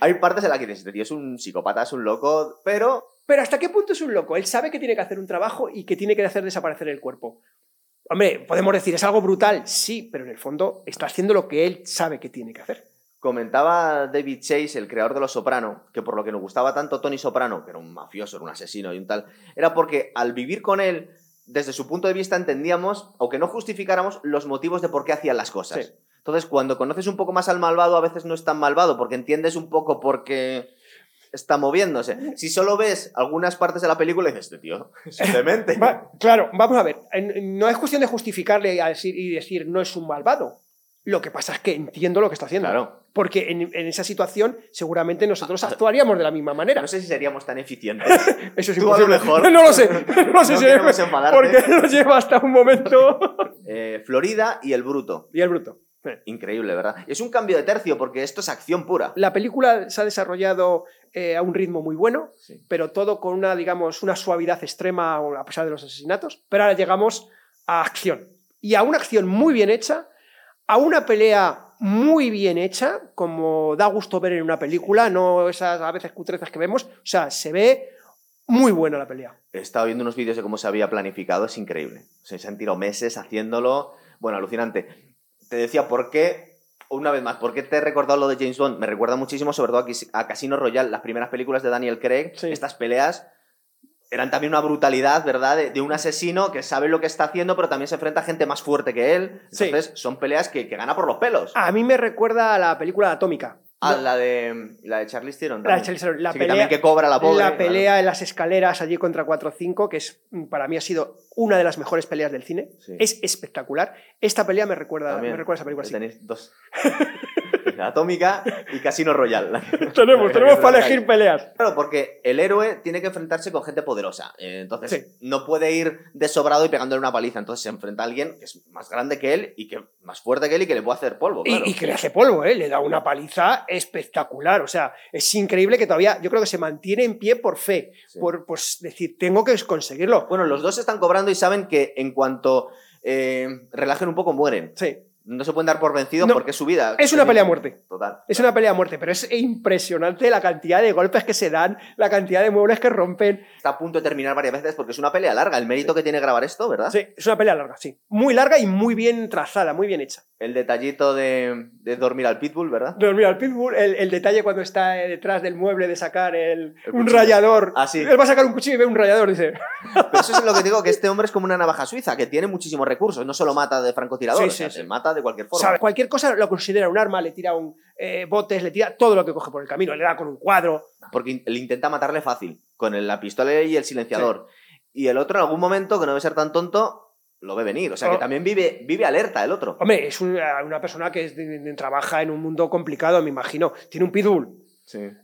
Hay partes en las que dices, este tío es un psicópata, es un loco, pero Pero ¿hasta qué punto es un loco? Él sabe que tiene que hacer un trabajo y que tiene que hacer desaparecer el cuerpo. Hombre, podemos decir, es algo brutal, sí, pero en el fondo está haciendo lo que él sabe que tiene que hacer. Comentaba David Chase, el creador de Los Soprano, que por lo que nos gustaba tanto Tony Soprano, que era un mafioso, era un asesino y un tal, era porque al vivir con él, desde su punto de vista entendíamos, aunque no justificáramos, los motivos de por qué hacían las cosas. Sí. Entonces, cuando conoces un poco más al malvado, a veces no es tan malvado, porque entiendes un poco por qué está moviéndose. Si solo ves algunas partes de la película, dices, este tío. Va- claro, vamos a ver, no es cuestión de justificarle y decir no es un malvado. Lo que pasa es que entiendo lo que está haciendo. Claro. Porque en, en esa situación seguramente nosotros actuaríamos de la misma manera. No sé si seríamos tan eficientes. Eso es Tú a lo imposible. mejor. No lo sé. No lo sé No si enfadarte. porque nos lleva hasta un momento. Eh, Florida y el bruto. y el bruto. Increíble, ¿verdad? Es un cambio de tercio porque esto es acción pura. La película se ha desarrollado eh, a un ritmo muy bueno, Sí. pero todo con una, digamos, una suavidad extrema a pesar de los asesinatos. Pero ahora llegamos a acción. Y a una acción muy bien hecha, a una pelea muy bien hecha, como da gusto ver en una película, no esas a veces cutrezas que vemos. O sea, se ve muy buena la pelea. He estado viendo unos vídeos de cómo se había planificado, es increíble. O sea, se han tirado meses haciéndolo. Bueno, alucinante. Te decía, ¿por qué? Una vez más, ¿por qué te he recordado lo de James Bond? Me recuerda muchísimo, sobre todo a Casino Royale, las primeras películas de Daniel Craig, Sí. estas peleas eran también una brutalidad, ¿verdad? De, de un asesino que sabe lo que está haciendo, pero también se enfrenta a gente más fuerte que él. Sí. Entonces, son peleas que, que gana por los pelos. A mí me recuerda a la película Atómica. Ah, No, la de, la de Charlize Theron. la, también. Charlize- la Sí, que pelea, también que cobra la pobre. la claro. pelea en las escaleras allí contra 4 o 5, que es, mm, para mí ha sido una de las mejores peleas del cine. Sí. Es espectacular. Esta pelea me recuerda, También. me recuerda a esa película. Tenéis dos. Atómica y Casino Royale. tenemos, tenemos para elegir peleas. Claro, porque el héroe tiene que enfrentarse con gente poderosa. Eh, Entonces, Sí. no puede ir de sobrado y pegándole una paliza. Entonces, se enfrenta a alguien que es más grande que él y que más fuerte que él y que le puede hacer polvo. Y- que le hace polvo, ¿eh? le da una paliza espectacular. O sea, es increíble que todavía, yo creo que se mantiene en pie por fe, Sí. por pues, decir, tengo que conseguirlo. Bueno, los dos están cobrando y saben que en cuanto eh, relajen un poco, mueren. Sí, No se pueden dar por vencidos No. porque es su vida. Es una pelea a muerte. Total. es una pelea a muerte, pero es impresionante la cantidad de golpes que se dan, la cantidad de muebles que rompen. Está a punto de terminar varias veces porque es una pelea larga. El mérito que tiene grabar esto, ¿verdad? Sí, es una pelea larga, sí. Muy larga y muy bien trazada, muy bien hecha. El detallito de, de dormir al pitbull, ¿verdad? Pero mira, el Pitbull, el, el detalle cuando está eh, detrás del mueble de sacar el, El un cuchillo. rallador. Ah. Él va a sacar un cuchillo y ve un rallador, dice. Pero eso es lo que digo, que este hombre es como una navaja suiza, que tiene muchísimos recursos. No solo mata de francotirador, Sí, o sea, sí, se mata de cualquier forma. sabe, cualquier cosa lo considera un arma, le tira un eh, botes, le tira todo lo que coge por el camino, le da con un cuadro. Porque le intenta matarle fácil, con la pistola y el silenciador. Y el otro, en algún momento, que no debe ser tan tonto, lo ve venir. O sea, que Oh. también vive, vive alerta el otro. Hombre, es una, una persona que es de- de- trabaja en un mundo complicado, me imagino. Tiene un pitbull.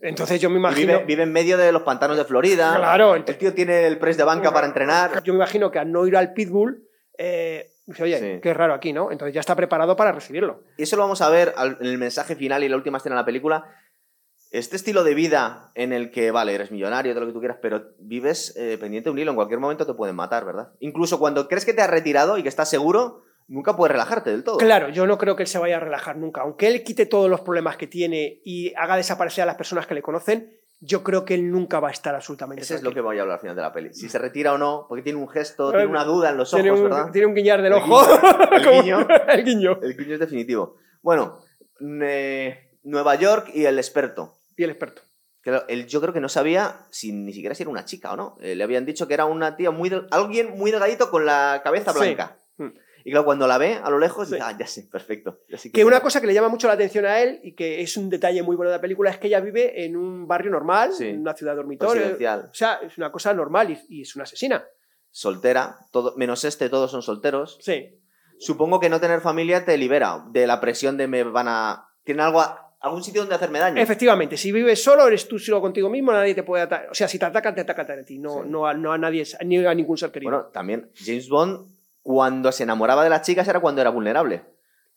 Entonces yo me imagino. vive, vive en medio de los pantanos de Florida. Claro, El tío tiene el press de banca para entrenar. Yo me imagino que al no ir al pitbull, eh, dice, oye, Sí. qué raro aquí, ¿no? Entonces ya está preparado para recibirlo. Y eso lo vamos a ver en el mensaje final y la última escena de la película. Este estilo de vida en el que, vale, eres millonario, todo lo que tú quieras, pero vives eh, pendiente de un hilo, en cualquier momento te pueden matar, ¿verdad? Incluso cuando crees que te has retirado y que estás seguro, nunca puedes relajarte del todo. Claro, yo no creo que él se vaya a relajar nunca. Aunque él quite todos los problemas que tiene y haga desaparecer a las personas que le conocen, yo creo que él nunca va a estar absolutamente Ese es lo que tranquilo. voy a hablar al final de la peli. Si se retira o no, porque tiene un gesto, tiene una duda en los ojos, tiene, un, ¿verdad? tiene un guiñar del El ojo. guiño, el guiño. el guiño. El guiño es definitivo. Bueno, eh, Nueva York y el experto. Y el experto. Claro, él yo creo que no sabía si ni siquiera si era una chica o no. Eh, le habían dicho que era una tía muy alguien muy delgadito con la cabeza Sí. blanca. Mm. Y claro, cuando la ve a lo lejos, Sí. dice, ah, ya sé, perfecto. ya sé Que quién una es". cosa que le llama mucho la atención a él y que es un detalle muy bueno de la película es que ella vive en un barrio normal, Sí. en una ciudad dormitorio. O sea, es una cosa normal y, y es una asesina. soltera, todo, menos este, todos son solteros. Sí. Supongo que no tener familia te libera de la presión de me van a... Tienen algo a- algún sitio donde hacerme daño. Efectivamente, si vives solo, eres tú solo contigo mismo, nadie te puede atacar. O sea, si te atacan, te atacan a ti, no, Sí. no, a, no a nadie, ni a ningún ser querido. Bueno, también James Bond, cuando se enamoraba de las chicas era cuando era vulnerable.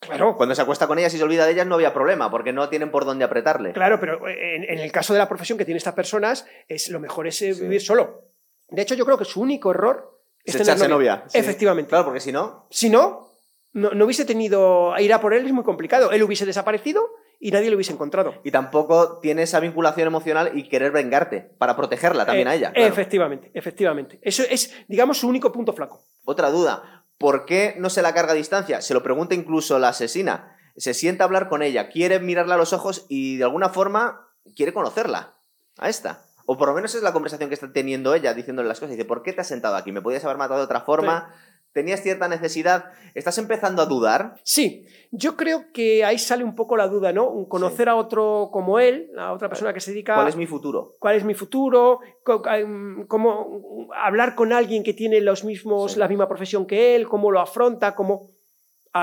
claro, Cuando se acuesta con ellas y se olvida de ellas no había problema, porque no tienen por dónde apretarle. claro, pero en, en el caso de la profesión que tienen estas personas, es, lo mejor es eh, Sí. vivir solo. De hecho, yo creo que su único error es Es tener echarse novia. Sí. Efectivamente. Claro, porque si no, Si no, no, no hubiese tenido ir a por él, es muy complicado. Él hubiese desaparecido y nadie lo hubiese encontrado. Y tampoco tiene esa vinculación emocional y querer vengarte para protegerla también Eh, a ella. claro. Efectivamente, efectivamente. Eso es, digamos, su único punto flaco. Otra duda, ¿por qué no se la carga a distancia? Se lo pregunta incluso la asesina. Se sienta a hablar con ella, quiere mirarla a los ojos y de alguna forma quiere conocerla. A esta. O por lo menos es la conversación que está teniendo ella diciéndole las cosas. Dice, ¿por qué te has sentado aquí? ¿Me podías haber matado de otra forma? ¿Tenías cierta necesidad? ¿Estás empezando a dudar? Sí, yo creo que ahí sale un poco la duda, ¿no? Conocer a otro como él, a otra persona que se dedica ¿Cuál es mi futuro? cuál es mi futuro, em, cómo hablar con alguien que tiene los mismos, Sí. la misma profesión que él, cómo lo afronta, cómo...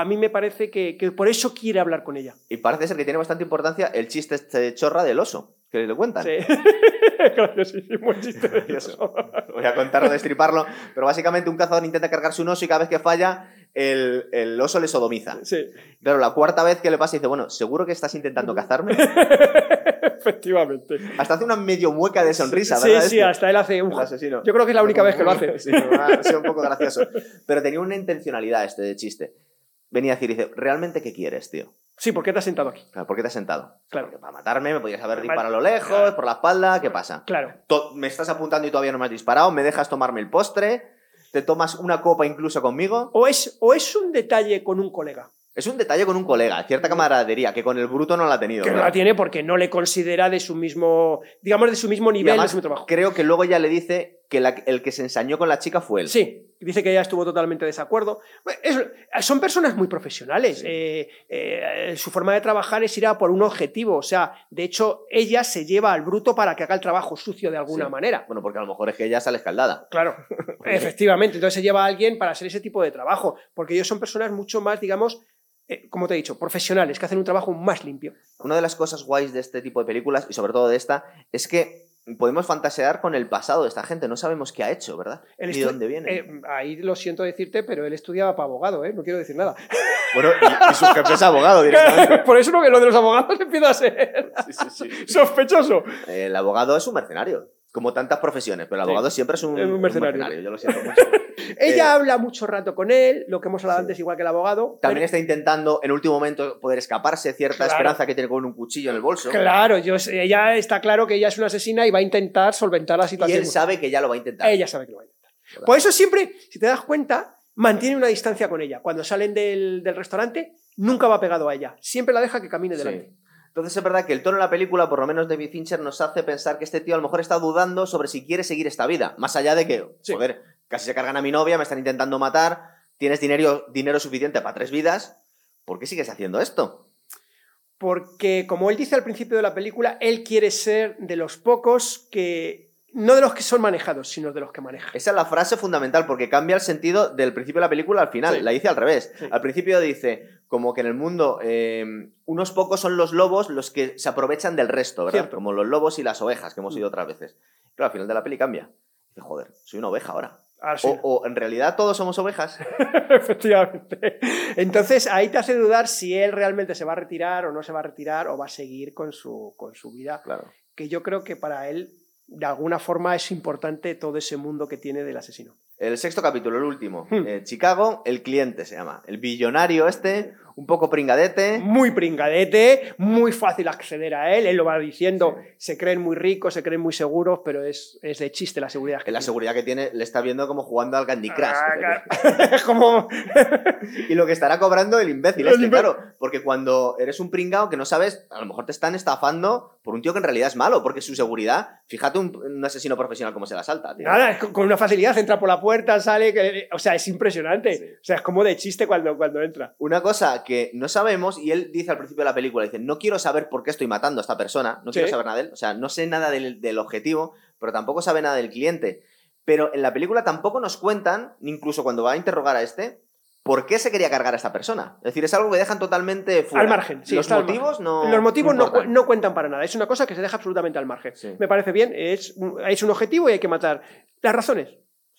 A mí me parece que, que por eso quiere hablar con ella. Y parece ser que tiene bastante importancia el chiste este chorra del oso, que le cuentan. Sí. claro, sí, sí, buen chiste de Gracioso. eso. Voy a contarlo, destriparlo, pero básicamente un cazador intenta cargarse un oso y cada vez que falla, el, el oso le sodomiza. Sí, Claro, la cuarta vez que le pasa dice, bueno, ¿seguro que estás intentando cazarme? efectivamente. Hasta hace una medio mueca de sonrisa, Sí, ¿verdad? sí, Este? hasta él hace un... El asesino. Yo creo que es la única vez que lo hace. Sí, ha sido un poco gracioso. Pero tenía una intencionalidad este de chiste. Venía a decir, dice, ¿realmente qué quieres, tío? Sí, ¿por qué te has sentado aquí? Claro, ¿Por qué te has sentado? Claro. Porque para matarme me podías haber Para disparado a lo lejos, Claro. por la espalda, ¿qué pasa? Claro. To- me estás apuntando y todavía no me has disparado, me dejas tomarme el postre, te tomas una copa incluso conmigo. O es, o es un detalle con un colega, Es un detalle con un colega, cierta camaradería, que con el bruto no la ha tenido. que no la tiene porque no le considera de su mismo, digamos, de su mismo nivel, de además, su mismo trabajo. creo que luego ya le dice que la- el que se ensañó con la chica fue él. Sí, dice que ella estuvo totalmente de desacuerdo. Es- son personas muy profesionales. Sí. eh, eh, su forma de trabajar es ir a por un objetivo. O sea, de hecho, ella se lleva al bruto para que haga el trabajo sucio de alguna Sí. manera. Bueno, porque a lo mejor es que ella sale escaldada. Claro, efectivamente. Entonces se lleva a alguien para hacer ese tipo de trabajo. Porque ellos son personas mucho más, digamos, eh, como te he dicho, profesionales, que hacen un trabajo más limpio. Una de las cosas guays de este tipo de películas, y sobre todo de esta, es que podemos fantasear con el pasado de esta gente. No sabemos qué ha hecho, ¿verdad? Él Ni estu- dónde viene. eh, ahí lo siento decirte, pero él estudiaba para abogado, ¿eh? No quiero decir nada. Bueno, y, y su jefe es abogado directamente. Por eso lo que lo de los abogados empieza a ser Sí, sí, sí. sospechoso. El abogado es un mercenario, como tantas profesiones, pero el Sí. abogado siempre es un, Es un un mercenario. Yo lo siento mucho. Ella Eh, habla mucho rato con él, lo que hemos hablado Sí. antes, igual que el abogado. También pero- está intentando en último momento poder escaparse, cierta Claro. esperanza que tiene con un cuchillo en el bolso. Claro, yo, ella está claro que ella es una asesina y va a intentar solventar la Y situación. él sabe que ya lo va a intentar. Ella sabe que lo va a intentar. ¿Verdad? Por eso siempre, si te das cuenta, mantiene una distancia con ella. Cuando salen del, del restaurante, nunca va pegado a ella. Siempre la deja que camine Sí. delante. Entonces es verdad que el tono de la película, por lo menos David Fincher, nos hace pensar que este tío a lo mejor está dudando sobre si quiere seguir esta vida. Más allá de que, Sí. joder, casi se cargan a mi novia, me están intentando matar, tienes dinero, dinero suficiente para tres vidas, ¿por qué sigues haciendo esto? Porque, como él dice al principio de la película, él quiere ser de los pocos que. No de los que son manejados, sino de los que manejan. Esa es la frase fundamental, porque cambia el sentido del principio de la película al final. Sí. La dice al revés. Sí. Al principio dice, como que en el mundo eh, unos pocos son los lobos los que se aprovechan del resto, ¿verdad? Cierto. Como los lobos y las ovejas que hemos Mm. oído otras veces. Pero al final de la peli cambia. Dice, joder, soy una oveja ahora. Sí. O, o en realidad todos somos ovejas. Efectivamente. Entonces ahí te hace dudar si él realmente se va a retirar o no se va a retirar o va a seguir con su, con su vida. Claro. Que yo creo que para él, de alguna forma, es importante todo ese mundo que tiene del asesino. El sexto capítulo, el último. Hmm. Eh, Chicago, el cliente se llama. El billonario este, un poco pringadete. Muy pringadete, muy fácil acceder a él. Él lo va diciendo, se creen muy ricos, se creen muy seguros, pero es, es de chiste la seguridad. que La tiene. seguridad que tiene, le está viendo como jugando al Candy Crush. Ah, como. Y lo que estará cobrando el imbécil, El este, claro. Porque cuando eres un pringao que no sabes, a lo mejor te están estafando por un tío que en realidad es malo, porque su seguridad, fíjate un, un asesino profesional como se la salta, tío. Nada, es con una facilidad, entra por la puerta, sale, que- o sea, es impresionante. Sí. O sea, es como de chiste cuando, cuando entra. Una cosa que no sabemos, y él dice al principio de la película, dice, no quiero saber por qué estoy matando a esta persona, no Sí. quiero saber nada de él, o sea, no sé nada del, del objetivo, pero tampoco sabe nada del cliente. Pero en la película tampoco nos cuentan, incluso cuando va a interrogar a este, por qué se quería cargar a esta persona. Es decir, es algo que dejan totalmente fuera. Al margen, sí, Los motivos no. Los motivos no, cu- no cuentan para nada, es una cosa que se deja absolutamente al margen. Sí. Me parece bien, es, es un objetivo y hay que matar. Las razones,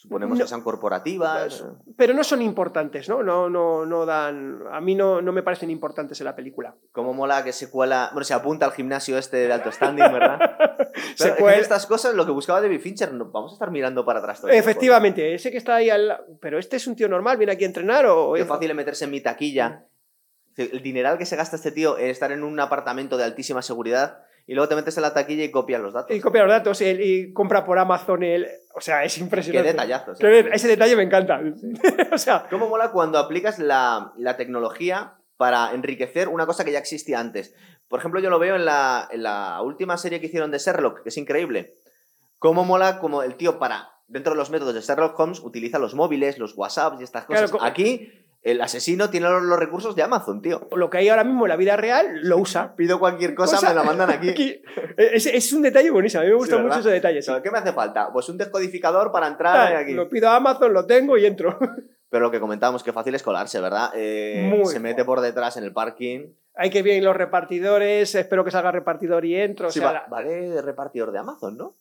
Suponemos No. que sean corporativas. pero no son importantes, ¿no? No, no, no dan. A mí no, no me parecen importantes en la película. Cómo mola que se cuela. Bueno, se apunta al gimnasio este de alto standing, ¿verdad? Se Pero cuela- estas cosas, lo que buscaba David Fincher, no- vamos a estar mirando para atrás todo tiempo. Efectivamente, ese que está ahí al Pero este es un tío normal, viene aquí a entrenar o. Qué fácil es meterse en mi taquilla. El dineral que se gasta este tío en estar en un apartamento de altísima seguridad y luego te metes en la taquilla y copias los datos. Y copia los datos y, y compra por Amazon el. O sea, es impresionante. Qué ¿eh? de- Ese detalle me encanta. o sea, ¿Cómo mola cuando aplicas la, la tecnología para enriquecer una cosa que ya existía antes? Por ejemplo, yo lo veo en la, en la última serie que hicieron de Sherlock, que es increíble. Cómo mola como el tío para, dentro de los métodos de Sherlock Holmes, utiliza los móviles, los WhatsApps y estas cosas. Claro, Aquí, el asesino tiene los, recursos de Amazon, tío. lo que hay ahora mismo en la vida real lo usa. Pido cualquier cosa, Cosa- me la mandan aquí. Aquí. Es, es un detalle buenísimo. A mí me gusta mucho ese detalle. sí. ¿Qué me hace falta? Pues un descodificador para entrar Ah, aquí. Lo pido a Amazon, lo tengo y entro. Pero lo que comentábamos, que fácil es colarse, ¿verdad? Eh, Muy se mete por detrás en el parking. Hay que bien los repartidores, espero que salga repartidor y entro. o Sí, sea, va- la- vale de repartidor de Amazon, ¿no?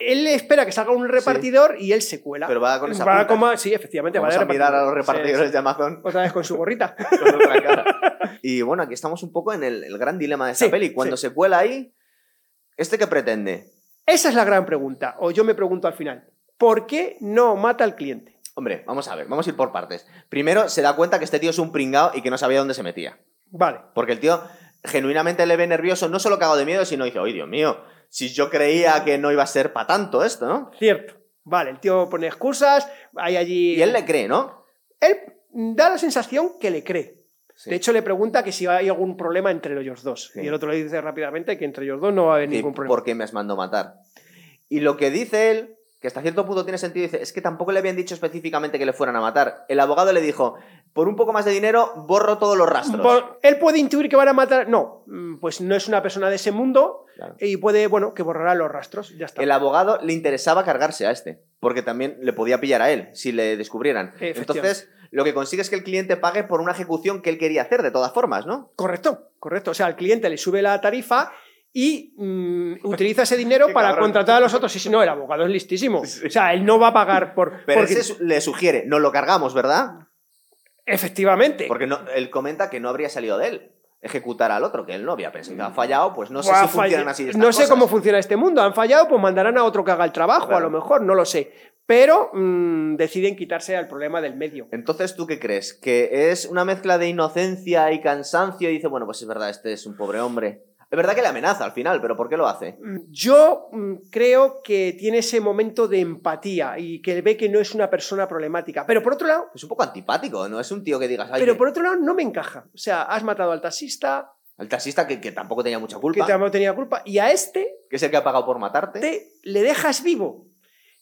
Él espera que salga un repartidor y él se cuela. Pero va con esa Va como- sí, efectivamente, Vamos va a mirar a los repartidor. repartidores Sí, de Amazon. Otra vez con su gorrita. con otra cara. Y bueno, aquí estamos un poco en el, el gran dilema de esta peli. Cuando se cuela ahí, ¿este qué pretende? Esa es la gran pregunta. O yo me pregunto al final, ¿por qué no mata al cliente? Hombre, vamos a ver, vamos a ir por partes. Primero, se da cuenta que este tío es un pringao y que no sabía dónde se metía. Vale. Porque el tío genuinamente le ve nervioso, no solo cagado de miedo, sino dice, ¡ay, Dios mío! Si yo creía que no iba a ser para tanto esto, ¿no? Cierto. Vale, el tío pone excusas, hay allí... Y él le cree, ¿no? Él da la sensación que le cree. Sí. De hecho, le pregunta que si hay algún problema entre ellos dos. Sí. Y el otro le dice rápidamente que entre ellos dos no va a haber Sí, ningún problema. ¿Por qué me has mandado matar? Y lo que dice él que hasta cierto punto tiene sentido, dice, es que tampoco le habían dicho específicamente que le fueran a matar. El abogado le dijo, por un poco más de dinero, borro todos los rastros. Él puede intuir que van a matar. No, mm, pues no es una persona de ese mundo Claro. y puede, bueno, que borrará los rastros. Ya está. El abogado le interesaba cargarse a este, porque también le podía pillar a él si le descubrieran. Entonces, lo que consigue es que el cliente pague por una ejecución que él quería hacer, de todas formas, ¿no? Correcto, correcto. O sea, al cliente le sube la tarifa y mm, utiliza ese dinero para cabrón. contratar a los otros. Y si no, el abogado es listísimo. O sea, él no va a pagar por. Pero porque- ese le sugiere, no lo cargamos, ¿verdad? Efectivamente. Porque no, él comenta que no habría salido de él ejecutar al otro, que él no había pensado que ha fallado, pues no sé Buah, si funcionan falla- así estas No sé cosas. cómo funciona este mundo. Han fallado, pues mandarán a otro que haga el trabajo, a lo mejor, no lo sé. Pero mm, deciden quitarse al problema del medio. Entonces, ¿tú qué crees? ¿Que es una mezcla de inocencia y cansancio? Y dice, bueno, pues es verdad, este es un pobre hombre. Es verdad que le amenaza al final, pero ¿por qué lo hace? Mm, Yo mm, creo que tiene ese momento de empatía y que ve que no es una persona problemática. Pero por otro lado, Es un poco antipático, no es un tío que digas, pero que- por otro lado no me encaja. O sea, has matado al taxista, el taxista que, que tampoco tenía mucha que culpa, tampoco tenía culpa, y a este que es el que ha pagado por matarte. te le dejas vivo.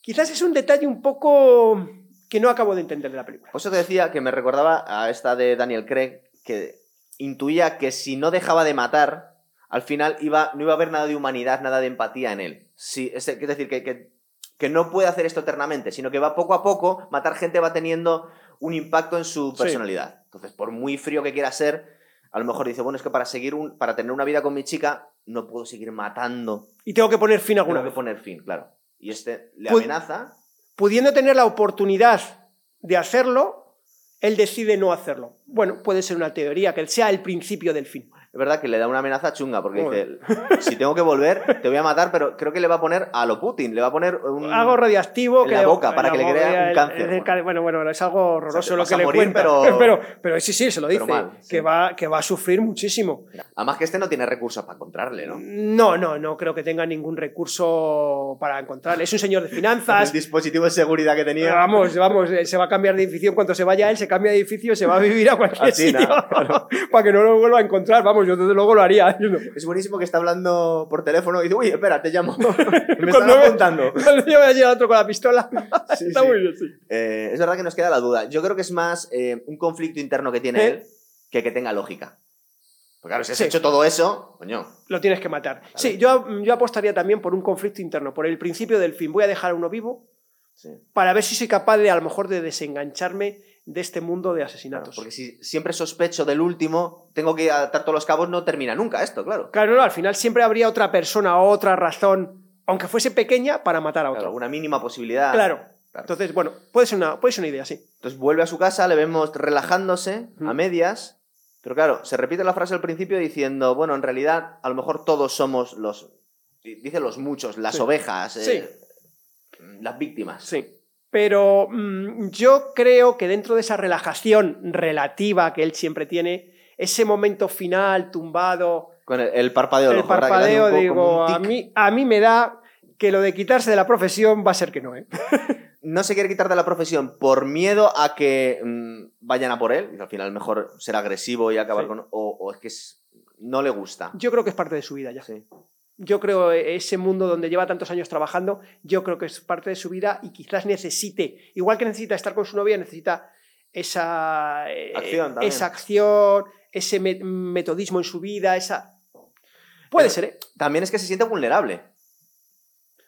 Quizás es un detalle un poco que no acabo de entender de la película. Por eso te decía que me recordaba a esta de Daniel Craig, que intuía que si no dejaba de matar, al final iba, no iba a haber nada de humanidad, nada de empatía en él. Sí, es, es decir, que, que, que no puede hacer esto eternamente, sino que va poco a poco, matar gente va teniendo un impacto en su Sí. personalidad. Entonces, por muy frío que quiera ser, a lo mejor dice, bueno, es que para seguir un, para tener una vida con mi chica, no puedo seguir matando. Y tengo que poner fin alguna Tengo que vez. poner fin, claro. Y este le Pues- amenaza. Pudiendo tener la oportunidad de hacerlo, él decide no hacerlo. Bueno, puede ser una teoría, que sea el principio del fin. Es verdad que le da una amenaza chunga, porque dice, si tengo que volver, te voy a matar, pero creo que le va a poner a lo Putin, le va a poner un... Algo radiactivo en que la boca, para que le crea un cáncer. el bueno, bueno, es algo horroroso O sea, te lo que le morir, cuenta. pero- pero, pero sí, sí, se lo dice. mal, sí. que, va, que va a sufrir muchísimo. Además que este no tiene recursos para encontrarle, ¿no? No, no, no creo que tenga ningún recurso para encontrarle. Es un señor de finanzas. El dispositivo de seguridad que tenía. Vamos, vamos, eh, se va a cambiar de edificio en cuanto se vaya él, se cambia de edificio, se va a vivir a cualquier A China, sitio claro. para que no lo vuelva a encontrar. Vamos, yo desde luego lo haría. Es buenísimo que está hablando por teléfono y dice, uy, espera, te llamo. me están apuntando. Cuando yo voy a llegar otro con la pistola. Sí, Está sí. muy bien, sí. Eh, es verdad que nos queda la duda. Yo creo que es más eh, un conflicto interno que tiene ¿Eh? él que que tenga lógica. Porque claro, si has Sí. hecho todo eso, coño. Lo tienes que matar. Sí, yo, yo apostaría también por un conflicto interno, por el principio del fin. Voy a dejar a uno vivo Sí. para ver si soy capaz de, a lo mejor, de desengancharme de este mundo de Claro, asesinatos. porque si siempre sospecho del último, tengo que atar todos los cabos, no termina nunca esto, claro. Claro, no, al final siempre habría otra persona o otra razón, aunque fuese pequeña, para matar a Claro, otro. una mínima posibilidad. Claro. Claro. Entonces, bueno, puede ser una, puede ser una idea, sí. Entonces vuelve a su casa, le vemos relajándose a medias, pero claro, se repite la frase al principio diciendo, bueno, en realidad a lo mejor todos somos los, dice los muchos, las Sí. ovejas, eh, las víctimas. Sí. Pero mm, yo creo que dentro de esa relajación relativa que él siempre tiene, ese momento final, tumbado, Con el, el parpadeo, el parpadeo, un poco digo, un a mí, a mí me da que lo de quitarse de la profesión va a ser que no, ¿eh? No se quiere quitar de la profesión por miedo a que mm, vayan a por él, y al final mejor ser agresivo y acabar Sí. con... O, o es que es- no le gusta. Yo creo que es parte de su vida ya. Sí. Yo creo eh, ese mundo donde lleva tantos años trabajando, yo creo que es parte de su vida y quizás necesite, igual que necesita estar con su novia, necesita esa eh, Acción también. esa acción, ese me- metodismo en su vida, esa puede Pero- ser, ¿eh? También es que se siente vulnerable.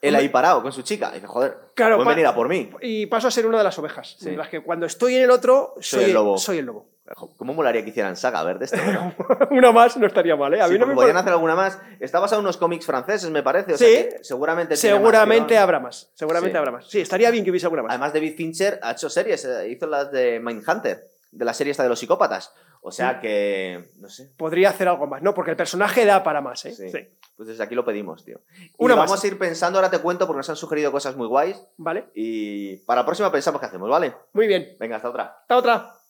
Él ahí parado con su chica. Y dice, joder, Claro, pueden venir a por mí. Y paso a ser una de las ovejas. Sí. En las que cuando estoy en el otro, soy, el lobo. Soy el lobo. ¿Cómo molaría que hicieran saga? A ver, de esto. ¿no? una más no estaría mal, ¿eh? A Sí, mí no me podrían hacer alguna más. Está basado en unos cómics franceses, me parece. O Sí. sea que seguramente más Seguramente habrá más. Seguramente Sí. habrá más. Sí, estaría bien que hubiese alguna más. Además, David Fincher ha hecho series. eh, Hizo las de Mindhunter, de la serie esta de los psicópatas. O sea que, no sé. Podría hacer algo más, ¿no? Porque el personaje da para más, ¿eh? Sí. Sí. Pues desde aquí lo pedimos, tío. Y Una vamos más. a ir pensando, ahora te cuento, porque nos han sugerido cosas muy guays. ¿Vale? Y para la próxima pensamos qué hacemos, ¿vale? Muy bien. Venga, hasta otra. Hasta otra.